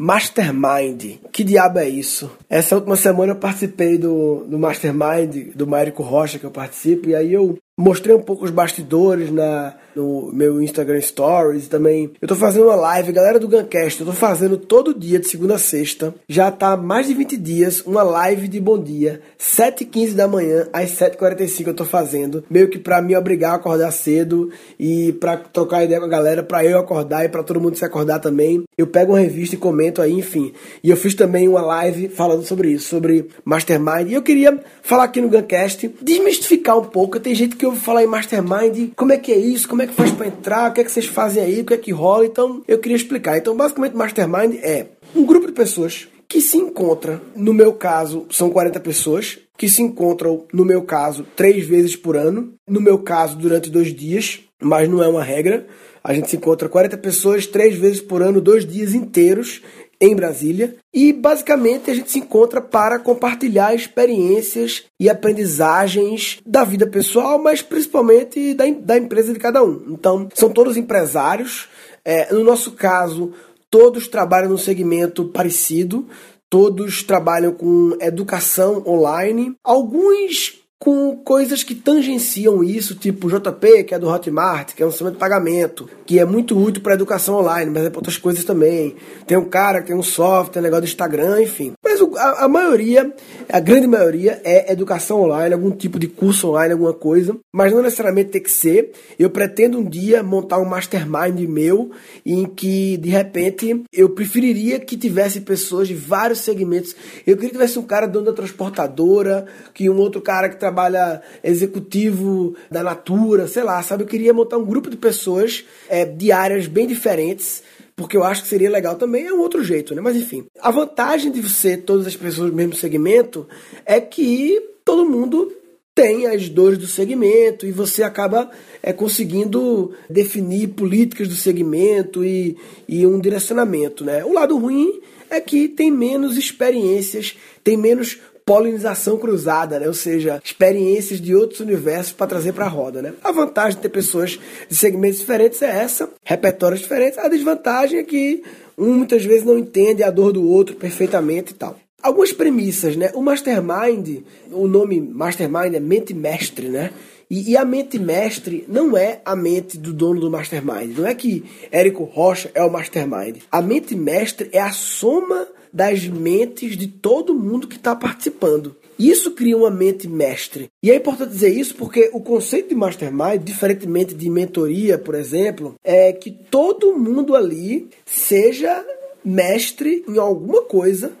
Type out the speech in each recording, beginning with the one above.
Mastermind. Que diabo é isso? Essa última semana eu participei do, do Mastermind do Mérico Rocha que eu participo e aí eu mostrei um pouco os bastidores na, no meu Instagram Stories também. Eu tô fazendo uma live, galera do Guncast, eu tô fazendo todo dia, de segunda a sexta. Já tá mais de 20 dias, uma live de bom dia. 7h15 da manhã, às 7h45 eu tô fazendo. Meio que pra me obrigar a acordar cedo e pra trocar ideia com a galera, pra eu acordar e pra todo mundo se acordar também. Eu pego uma revista e comento aí, enfim. E eu fiz também uma live falando sobre isso, sobre Mastermind. E eu queria falar aqui no Guncast, desmistificar um pouco. Tem gente que ouve falar em Mastermind, como é que é isso, como é que faz para entrar, o que é que vocês fazem aí, o que é que rola. Então, eu queria explicar. Então, basicamente, Mastermind é um grupo de pessoas que se encontra, no meu caso, são 40 pessoas, que se encontram, no meu caso, três vezes por ano, no meu caso, durante dois dias, mas não é uma regra. A gente se encontra 40 pessoas três vezes por ano, dois dias inteiros, em Brasília e basicamente a gente se encontra para compartilhar experiências e aprendizagens da vida pessoal, mas principalmente da, da empresa de cada um. Então, são todos empresários. É, no nosso caso, todos trabalham num segmento parecido, todos trabalham com educação online. Alguns com coisas que tangenciam isso, tipo JP, que é do Hotmart, que é um sistema de pagamento, que é muito útil para educação online, mas é para outras coisas também. Tem um cara que tem um software, negócio do Instagram, enfim. Mas a, a, maioria, a grande maioria, é educação online, algum tipo de curso online, alguma coisa, mas não necessariamente tem que ser. Eu pretendo um dia montar um mastermind meu em que, de repente, eu preferiria que tivesse pessoas de vários segmentos. Eu queria que tivesse um cara dono da transportadora, que um outro cara que trabalha executivo da Natura, sei lá, sabe? Eu queria montar um grupo de pessoas é, de áreas bem diferentes porque eu acho que seria legal também, é um outro jeito, né? Mas enfim, a vantagem de você todas as pessoas do mesmo segmento é que todo mundo tem as dores do segmento e você acaba é, conseguindo definir políticas do segmento e, e um direcionamento, né? O lado ruim é que tem menos experiências, tem menos polinização cruzada, né? ou seja, experiências de outros universos para trazer para a roda. Né? A vantagem de ter pessoas de segmentos diferentes é essa, repertórios diferentes. A desvantagem é que um muitas vezes não entende a dor do outro perfeitamente e tal. Algumas premissas, né? O mastermind, o nome mastermind é mente mestre, né? E, e, a mente mestre não é a mente do dono do mastermind. Não é que Érico Rocha é o mastermind. A mente mestre é a soma das mentes de todo mundo que está participando. Isso cria uma mente mestre. E é importante dizer isso porque o conceito de mastermind, diferentemente de mentoria, por exemplo, é que todo mundo ali seja mestre em alguma coisa,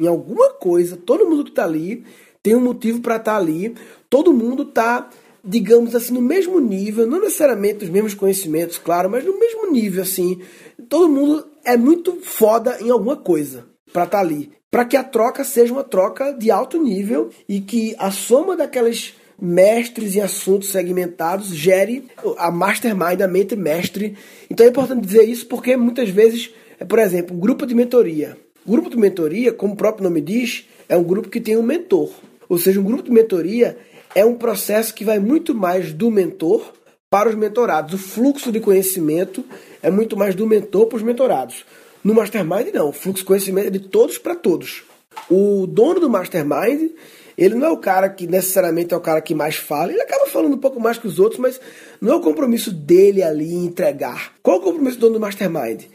em alguma coisa, todo mundo que está ali tem um motivo para estar tá ali, todo mundo está digamos assim, no mesmo nível, não necessariamente os mesmos conhecimentos, claro, mas no mesmo nível, assim. Todo mundo é muito foda em alguma coisa para estar tá ali. Para que a troca seja uma troca de alto nível e que a soma daquelas mestres em assuntos segmentados gere a mastermind, a mente mestre. Então é importante dizer isso porque muitas vezes, é, por exemplo, um grupo de mentoria. O grupo de mentoria, como o próprio nome diz, é um grupo que tem um mentor. Ou seja, um grupo de mentoria é um processo que vai muito mais do mentor para os mentorados. O fluxo de conhecimento é muito mais do mentor para os mentorados. No Mastermind, não. O fluxo de conhecimento é de todos para todos. O dono do Mastermind, ele não é o cara que necessariamente é o cara que mais fala. Ele acaba falando um pouco mais que os outros, mas não é o compromisso dele ali entregar. Qual é o compromisso do dono do Mastermind?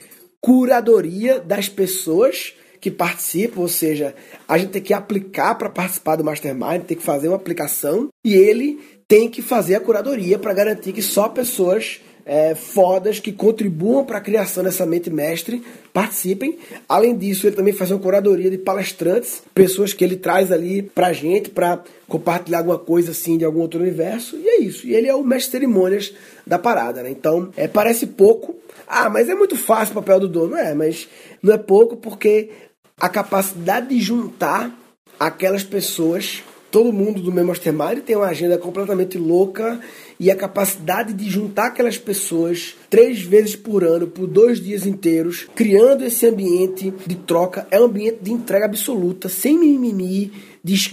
Curadoria das pessoas que participam, ou seja, a gente tem que aplicar para participar do Mastermind, tem que fazer uma aplicação e ele tem que fazer a curadoria para garantir que só pessoas é, fodas que contribuam para a criação dessa mente mestre participem. Além disso, ele também faz uma curadoria de palestrantes, pessoas que ele traz ali para gente para compartilhar alguma coisa assim de algum outro universo. E é isso. E ele é o mestre cerimônias da parada, né? Então, é, parece pouco. Ah, mas é muito fácil o papel do dono. É, mas não é pouco porque a capacidade de juntar aquelas pessoas, todo mundo do meu mastermind tem uma agenda completamente louca e a capacidade de juntar aquelas pessoas três vezes por ano, por dois dias inteiros, criando esse ambiente de troca, é um ambiente de entrega absoluta, sem mimimi,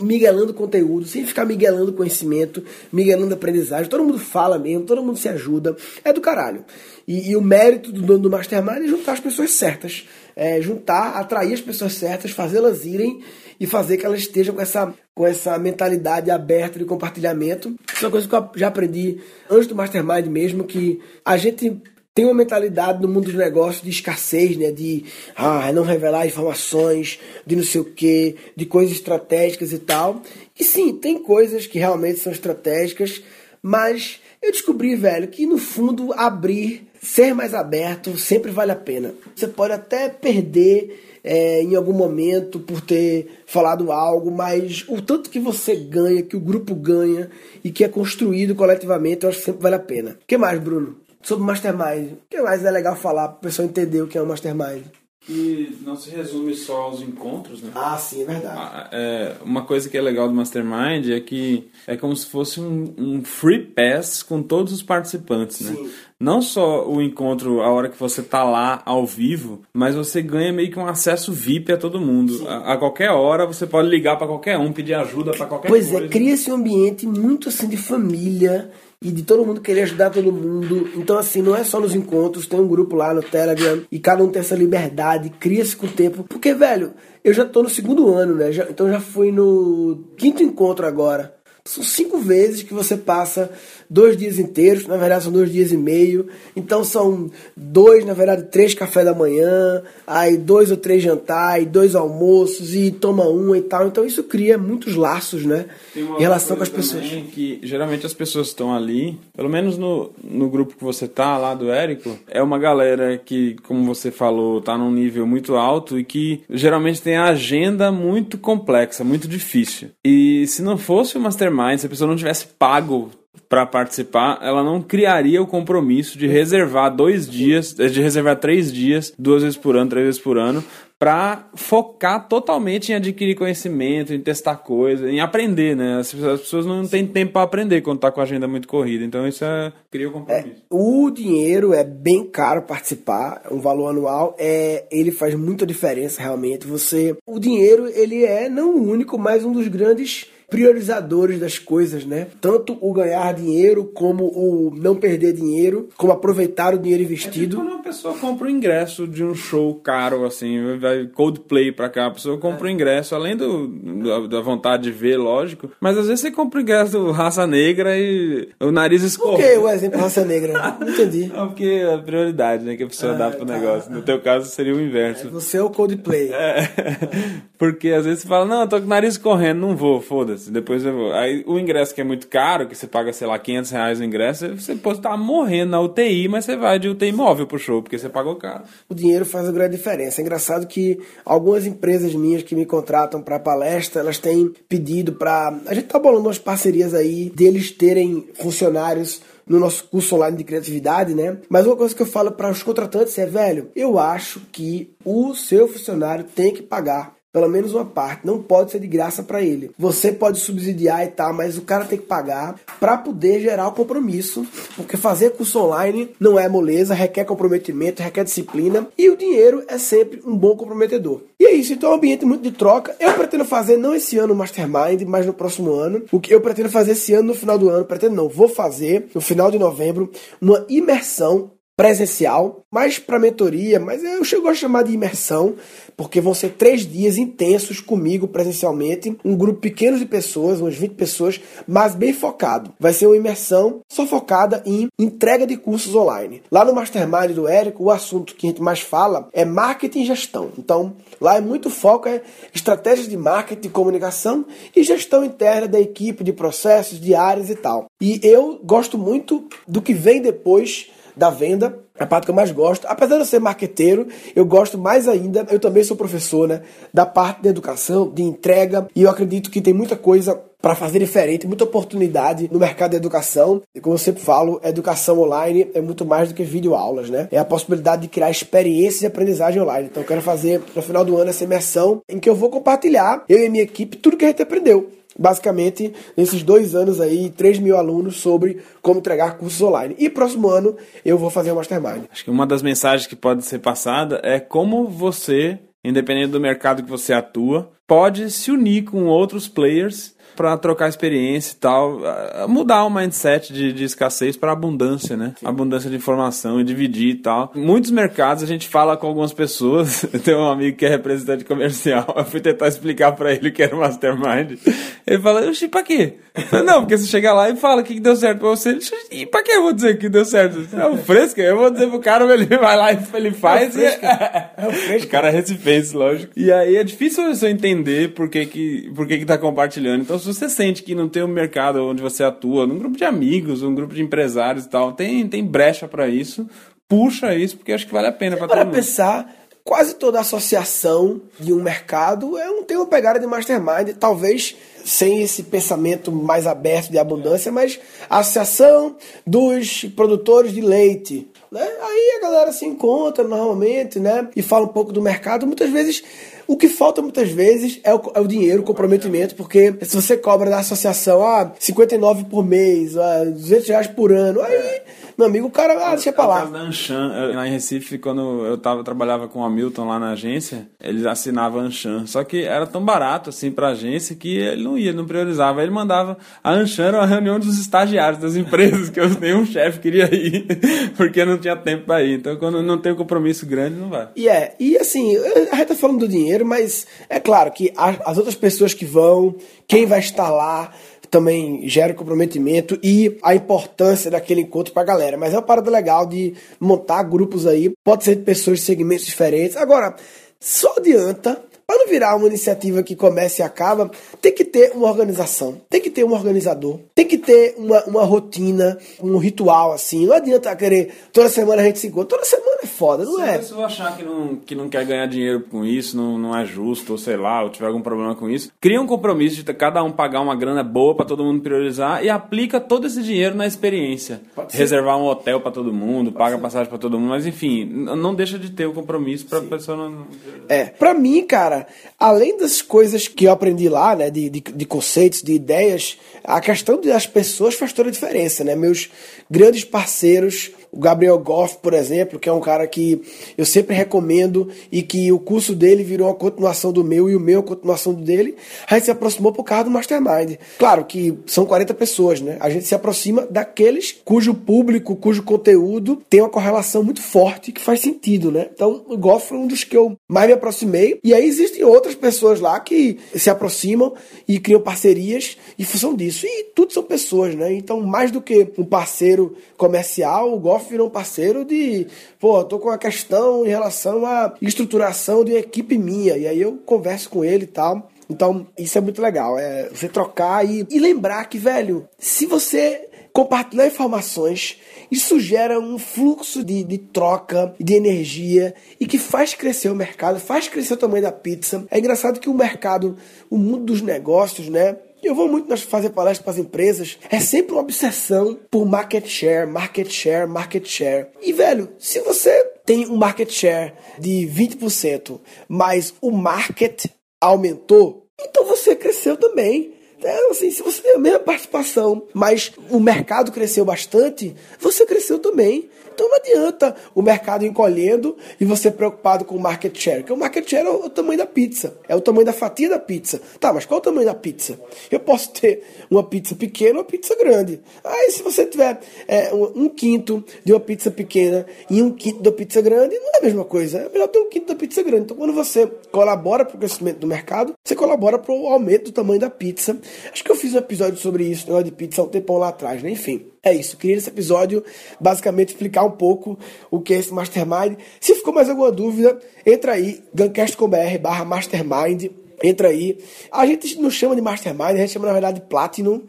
miguelando conteúdo, sem ficar miguelando conhecimento, miguelando aprendizagem. Todo mundo fala mesmo, todo mundo se ajuda. É do caralho. E, e o mérito do dono do Mastermind é juntar as pessoas certas. É juntar, atrair as pessoas certas, fazê-las irem e fazer que elas estejam com essa, com essa mentalidade aberta de compartilhamento. Isso é uma coisa que eu já aprendi antes do Mastermind mesmo, que a gente tem uma mentalidade no mundo dos negócios de escassez, né? De ah, não revelar informações, de não sei o que, de coisas estratégicas e tal. E sim, tem coisas que realmente são estratégicas, mas eu descobri, velho, que no fundo abrir, ser mais aberto, sempre vale a pena. Você pode até perder é, em algum momento por ter falado algo, mas o tanto que você ganha, que o grupo ganha e que é construído coletivamente, eu acho que sempre vale a pena. O que mais, Bruno? Sobre Mastermind. O que mais é legal falar para o pessoal entender o que é um Mastermind? que não se resume só aos encontros, né? Ah, sim, é verdade. Ah, é, uma coisa que é legal do Mastermind é que é como se fosse um, um free pass com todos os participantes, né? Não só o encontro a hora que você tá lá ao vivo, mas você ganha meio que um acesso VIP a todo mundo. A, a, qualquer hora você pode ligar para qualquer um, pedir ajuda para qualquer pois coisa. Pois é, cria-se um ambiente muito assim de família e de todo mundo querer ajudar todo mundo. Então, assim, não é só nos encontros, tem um grupo lá no Telegram e cada um tem essa liberdade, cria-se com o tempo. Porque, velho, eu já tô no segundo ano, né? Já, então já fui no quinto encontro agora. São cinco vezes que você passa dois dias inteiros, na verdade são dois dias e meio. Então são dois, na verdade, três café da manhã, aí dois ou três jantar, e dois almoços, e toma um e tal. Então isso cria muitos laços, né? em relação com as pessoas. Que geralmente as pessoas estão ali, pelo menos no, no grupo que você tá lá do Érico, é uma galera que, como você falou, tá num nível muito alto e que geralmente tem a agenda muito complexa, muito difícil. E se não fosse o Mastermind, se a pessoa não tivesse pago para participar, ela não criaria o compromisso de reservar dois dias, de reservar três dias, duas vezes por ano, três vezes por ano, para focar totalmente em adquirir conhecimento, em testar coisas, em aprender, né? As pessoas não têm tempo para aprender quando tá com a agenda muito corrida, então isso é, cria o compromisso. É, o dinheiro é bem caro participar, um valor anual, é, ele faz muita diferença realmente. Você, o dinheiro ele é não o único, mas um dos grandes priorizadores das coisas, né? Tanto o ganhar dinheiro, como o não perder dinheiro, como aproveitar o dinheiro investido. É quando uma pessoa compra o ingresso de um show caro, assim, vai Coldplay pra cá, a pessoa compra o ingresso, além do, da vontade de ver, lógico, mas às vezes você compra o ingresso do Raça Negra e o nariz escorre. Por que o exemplo Raça Negra? Não entendi. Não, porque é a prioridade, né, que a pessoa ah, dá pro tá. negócio. No teu caso seria o inverso. É, você é o Coldplay. É, porque às vezes você fala, não, eu tô com o nariz correndo, não vou, foda-se foda-se, depois eu vou. Aí o ingresso que é muito caro, que você paga, sei lá, 500 reais o ingresso, você pode estar morrendo na UTI, mas você vai de UTI móvel pro show, porque você pagou caro. O dinheiro faz uma grande diferença. É engraçado que algumas empresas minhas que me contratam para palestra, elas têm pedido para. A gente tá bolando umas parcerias aí deles terem funcionários no nosso curso online de criatividade, né? Mas uma coisa que eu falo para os contratantes é, velho, eu acho que o seu funcionário tem que pagar pelo menos uma parte, não pode ser de graça para ele. Você pode subsidiar e tal, mas o cara tem que pagar para poder gerar o compromisso, porque fazer curso online não é moleza, requer comprometimento, requer disciplina e o dinheiro é sempre um bom comprometedor. E é isso, então é um ambiente muito de troca. Eu pretendo fazer não esse ano o Mastermind, mas no próximo ano. O que eu pretendo fazer esse ano no final do ano, pretendo não, vou fazer no final de novembro uma imersão presencial, mais para mentoria, mas eu chego a chamar de imersão, porque vão ser três dias intensos comigo presencialmente, um grupo pequeno de pessoas, umas 20 pessoas, mas bem focado. Vai ser uma imersão só focada em entrega de cursos online. Lá no Mastermind do Érico, o assunto que a gente mais fala é marketing e gestão. Então, lá é muito foco é estratégias de marketing, comunicação e gestão interna da equipe, de processos, de áreas e tal. E eu gosto muito do que vem depois da venda, é a parte que eu mais gosto. Apesar de eu ser marqueteiro, eu gosto mais ainda, eu também sou professor, né? Da parte da educação, de entrega, e eu acredito que tem muita coisa para fazer diferente, muita oportunidade no mercado da educação. E como eu sempre falo, educação online é muito mais do que vídeo aulas, né? É a possibilidade de criar experiências de aprendizagem online. Então eu quero fazer no final do ano essa imersão em que eu vou compartilhar, eu e a minha equipe, tudo que a gente aprendeu basicamente, nesses dois anos aí, 3 mil alunos sobre como entregar cursos online. E próximo ano eu vou fazer o Mastermind. Acho que uma das mensagens que pode ser passada é como você, independente do mercado que você atua, pode se unir com outros players para trocar experiência e tal, mudar o mindset de, de escassez para abundância, né? Sim. Abundância de informação e dividir e tal. Muitos mercados a gente fala com algumas pessoas. Tem um amigo que é representante comercial. Eu fui tentar explicar para ele que era o mastermind. Ele fala, oxi, pra quê? Não, porque você chega lá e fala que deu certo pra você. E pra que eu vou dizer que deu certo? É o fresco, eu vou dizer pro cara, ele vai lá e ele faz. É o fresco. E... É o fresco. O cara é recipiente, lógico. E aí é difícil você entender por que que, por que que tá compartilhando. Então, se você sente que não tem um mercado onde você atua, num grupo de amigos, um grupo de empresários e tal, tem, tem brecha para isso, puxa isso, porque acho que vale a pena para todo mundo. pensar, quase toda associação de um mercado é um, tem uma pegada de mastermind, talvez sem esse pensamento mais aberto de abundância, mas a associação dos produtores de leite. Né? Aí a galera se encontra normalmente né? e fala um pouco do mercado. Muitas vezes o que falta muitas vezes é o, é o dinheiro, o comprometimento, porque se você cobra da associação, ah, 59 por mês, ah, 200 reais por ano, aí, é. Meu amigo, o cara, ah, deixa pra lá. Anshan, lá em Recife, quando eu tava, trabalhava com o Hamilton lá na agência, eles assinavam a Anshan. Só que era tão barato, assim, pra agência que ele não ia, não priorizava. Ele mandava. A Anshan era uma reunião dos estagiários das empresas, que eu, nenhum chefe queria ir, porque não tinha tempo pra ir. Então, quando não tem um compromisso grande, não vai. E é, e assim, a gente tá falando do dinheiro, mas é claro que as outras pessoas que vão, quem vai estar lá, também gera comprometimento e a importância daquele encontro para a galera. Mas é uma parada legal de montar grupos aí, pode ser de pessoas de segmentos diferentes. Agora, só adianta para não virar uma iniciativa que começa e acaba, tem que ter uma organização, tem que ter um organizador, tem que ter uma, uma rotina, um ritual assim. Não adianta querer toda semana a gente se encontra. Toda semana é foda, não se é? Se a pessoa achar que não, que não quer ganhar dinheiro com isso, não, não é justo, ou sei lá, ou tiver algum problema com isso, cria um compromisso de cada um pagar uma grana boa para todo mundo priorizar e aplica todo esse dinheiro na experiência. Reservar um hotel para todo mundo, Pode paga ser. passagem para todo mundo, mas enfim, não deixa de ter o compromisso para a pessoa não. É, para mim, cara além das coisas que eu aprendi lá, né, de, de, de conceitos, de ideias, a questão das pessoas faz toda a diferença, né? Meus grandes parceiros o Gabriel Goff, por exemplo, que é um cara que eu sempre recomendo e que o curso dele virou a continuação do meu e o meu a continuação do dele. A gente se aproximou por causa do Mastermind. Claro que são 40 pessoas, né? A gente se aproxima daqueles cujo público, cujo conteúdo tem uma correlação muito forte que faz sentido, né? Então, o Goff foi um dos que eu mais me aproximei. E aí existem outras pessoas lá que se aproximam e criam parcerias em função disso. E tudo são pessoas, né? Então, mais do que um parceiro comercial, o Goff Goff virou um parceiro de, pô, tô com uma questão em relação à estruturação de equipe minha. E aí eu converso com ele e tal. Então, isso é muito legal. É você trocar e, e lembrar que, velho, se você compartilhar informações, isso gera um fluxo de, de troca, de energia e que faz crescer o mercado, faz crescer o tamanho da pizza. É engraçado que o mercado, o mundo dos negócios, né? Eu vou muito fazer palestras para as empresas. É sempre uma obsessão por market share, market share, market share. E, velho, se você tem um market share de 20%, mas o market aumentou, então você cresceu também. É, assim, se você tem a mesma participação, mas o mercado cresceu bastante, você cresceu também. Então não adianta o mercado encolhendo e você preocupado com o market share. Porque o market share é o tamanho da pizza, é o tamanho da fatia da pizza. Tá, mas qual é o tamanho da pizza? Eu posso ter uma pizza pequena ou uma pizza grande. Aí se você tiver é, um quinto de uma pizza pequena e um quinto da pizza grande, não é a mesma coisa. É melhor ter um quinto da pizza grande. Então quando você colabora para o crescimento do mercado, você colabora para o aumento do tamanho da pizza. Acho que eu fiz um episódio sobre isso, negócio de pizza, um tempão lá atrás, né? Enfim. É isso, queria nesse episódio basicamente explicar um pouco o que é esse Mastermind. Se ficou mais alguma dúvida, entra aí, guncast.com.br barra Mastermind, entra aí. A gente não chama de Mastermind, a gente chama na verdade de Platinum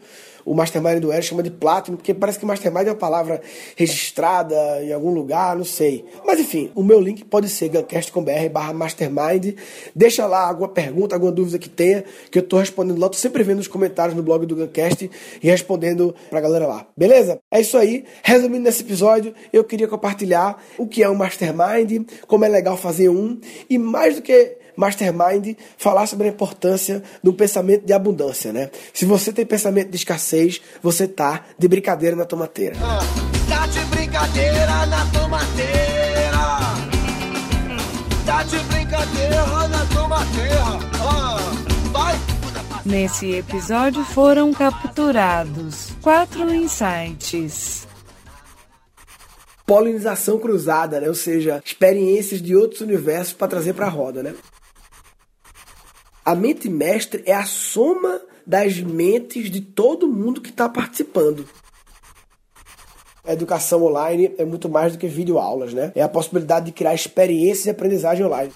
o Mastermind do Eric chama de Platinum, porque parece que Mastermind é uma palavra registrada em algum lugar, não sei. Mas enfim, o meu link pode ser gancast.com.br barra Mastermind. Deixa lá alguma pergunta, alguma dúvida que tenha, que eu tô respondendo lá. Tô sempre vendo os comentários no blog do Gancast e respondendo pra galera lá. Beleza? É isso aí. Resumindo nesse episódio, eu queria compartilhar o que é um Mastermind, como é legal fazer um, e mais do que Mastermind falar sobre a importância do pensamento de abundância, né? Se você tem pensamento de escassez, você tá de brincadeira na tomateira. Ah, tá de brincadeira na tomateira. Tá de brincadeira na tomateira. Ah, vai. Nesse episódio foram capturados quatro insights polinização cruzada, né? ou seja, experiências de outros universos para trazer para a roda. Né? A mente mestre é a soma das mentes de todo mundo que está participando. A educação online é muito mais do que videoaulas, né? É a possibilidade de criar experiências de aprendizagem online.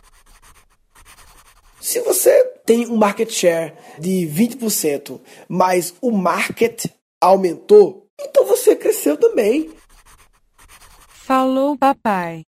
Se você tem um market share de 20%, mas o market aumentou, então você cresceu também. Falou, papai.